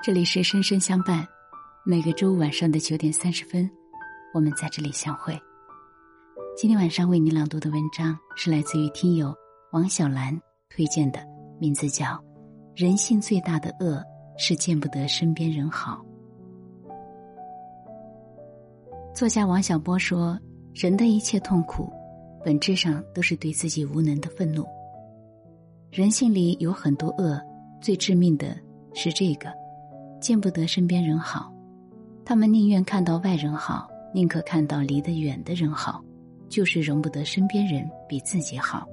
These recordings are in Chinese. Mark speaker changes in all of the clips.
Speaker 1: 这里是深深相伴，每个周五晚上的九点三十分，我们在这里相会。今天晚上为你朗读的文章是来自于听友王小兰推荐的，名字叫《人性最大的恶是见不得身边人好》。作家王小波说：“人的一切痛苦，本质上都是对自己无能的愤怒。人性里有很多恶，最致命的是这个。”见不得身边人好，他们宁愿看到外人好，宁可看到离得远的人好，就是容不得身边人比自己好。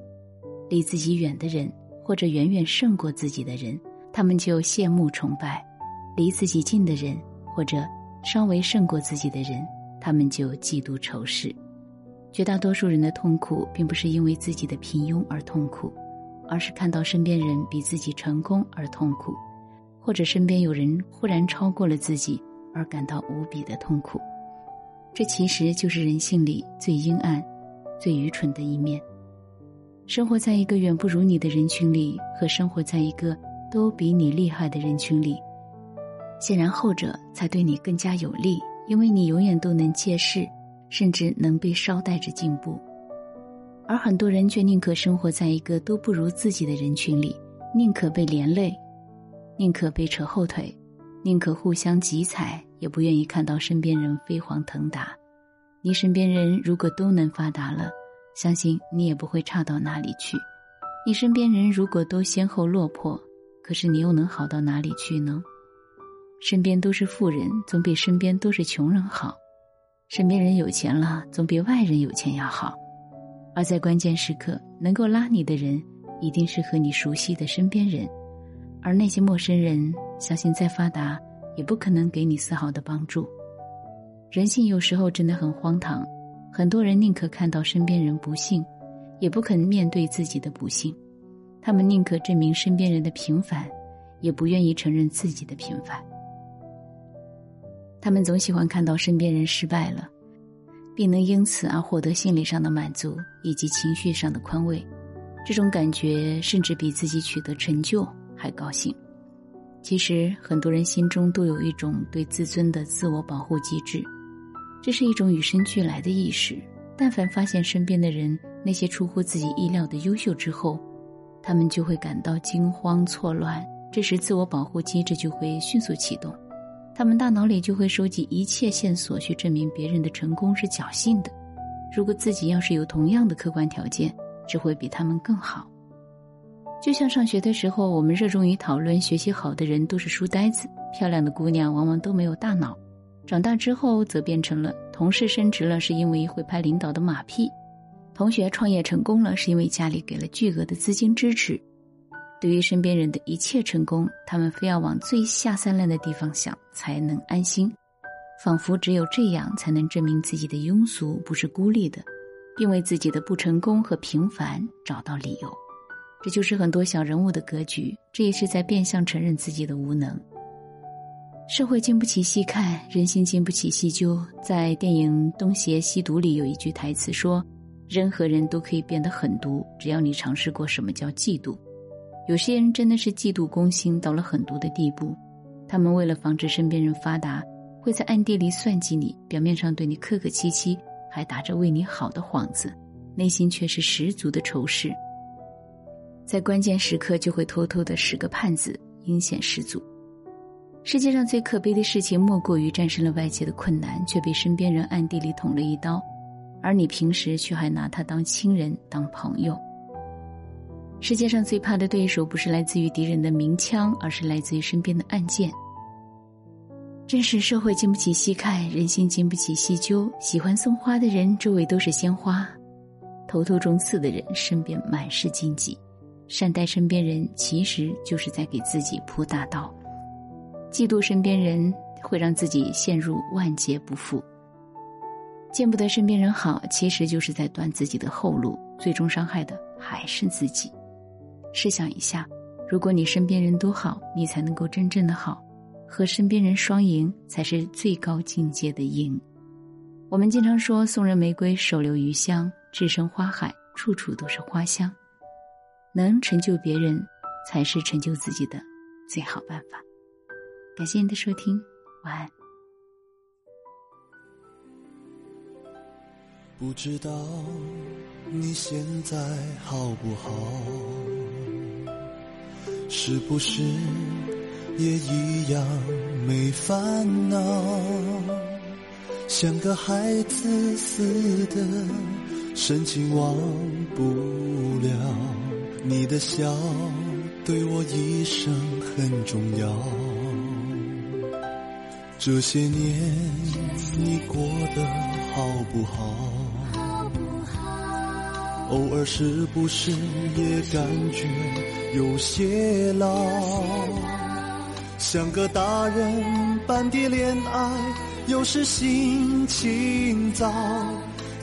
Speaker 1: 离自己远的人，或者远远胜过自己的人，他们就羡慕崇拜；离自己近的人，或者稍微胜过自己的人，他们就嫉妒仇视。绝大多数人的痛苦，并不是因为自己的平庸而痛苦，而是看到身边人比自己成功而痛苦。或者身边有人忽然超过了自己，而感到无比的痛苦，这其实就是人性里最阴暗、最愚蠢的一面。生活在一个远不如你的人群里，和生活在一个都比你厉害的人群里，显然后者才对你更加有利，因为你永远都能借势，甚至能被捎带着进步。而很多人却宁可生活在一个都不如自己的人群里，宁可被连累。宁可被扯后腿，宁可互相挤踩，也不愿意看到身边人飞黄腾达。你身边人如果都能发达了，相信你也不会差到哪里去。你身边人如果都先后落魄，可是你又能好到哪里去呢？身边都是富人，总比身边都是穷人好。身边人有钱了，总比外人有钱要好。而在关键时刻，能够拉你的人，一定是和你熟悉的身边人。而那些陌生人，相信再发达，也不可能给你丝毫的帮助。人性有时候真的很荒唐，很多人宁可看到身边人不幸，也不肯面对自己的不幸。他们宁可证明身边人的平凡，也不愿意承认自己的平凡。他们总喜欢看到身边人失败了，并能因此而获得心理上的满足以及情绪上的宽慰，这种感觉甚至比自己取得成就。还高兴。其实很多人心中都有一种对自尊的自我保护机制，这是一种与生俱来的意识。但凡发现身边的人那些出乎自己意料的优秀之后，他们就会感到惊慌错乱。这时，自我保护机制就会迅速启动，他们大脑里就会收集一切线索，去证明别人的成功是侥幸的。如果自己要是有同样的客观条件，只会比他们更好。就像上学的时候，我们热衷于讨论学习好的人都是书呆子，漂亮的姑娘往往都没有大脑。长大之后，则变成了同事升职了是因为会拍领导的马屁，同学创业成功了是因为家里给了巨额的资金支持。对于身边人的一切成功，他们非要往最下三滥的地方想才能安心，仿佛只有这样才能证明自己的庸俗不是孤立的，并为自己的不成功和平凡找到理由。这就是很多小人物的格局，这也是在变相承认自己的无能。社会经不起细看，人心经不起细究。在电影《东邪西毒》里有一句台词说：“人和人都可以变得狠毒，只要你尝试过什么叫嫉妒。”有些人真的是嫉妒攻心到了狠毒的地步，他们为了防止身边人发达，会在暗地里算计你，表面上对你客客气气，还打着为你好的幌子，内心却是十足的仇视。在关键时刻就会偷偷的使个绊子，阴险十足。世界上最可悲的事情，莫过于战胜了外界的困难，却被身边人暗地里捅了一刀，而你平时却还拿他当亲人、当朋友。世界上最怕的对手，不是来自于敌人的明枪，而是来自于身边的暗箭。真是社会经不起细看，人心经不起细究。喜欢送花的人，周围都是鲜花；头头中刺的人，身边满是荆棘。善待身边人，其实就是在给自己铺大道；嫉妒身边人，会让自己陷入万劫不复。见不得身边人好，其实就是在断自己的后路，最终伤害的还是自己。试想一下，如果你身边人都好，你才能够真正的好，和身边人双赢，才是最高境界的赢。我们经常说，送人玫瑰，手留余香；置身花海，处处都是花香。能成就别人，才是成就自己的最好办法。感谢您的收听，晚安。
Speaker 2: 不知道你现在好不好？是不是也一样没烦恼？像个孩子似的，深情忘不了你的笑，对我一生很重要。这些年你过得好不好？偶尔是不是也感觉有些老？像个大人般的恋爱，有时心情糟。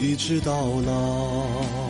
Speaker 2: 一直到老。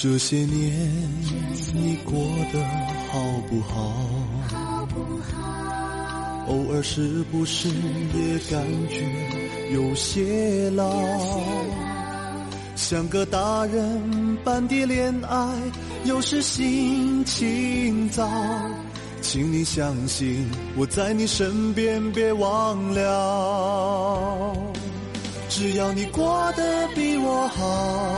Speaker 2: 这些年你过得好不好？好不好偶尔是不是也感觉有些老？像个大人般的恋爱，有时心情糟。请你相信我在你身边，别忘了。只要你过得比我好，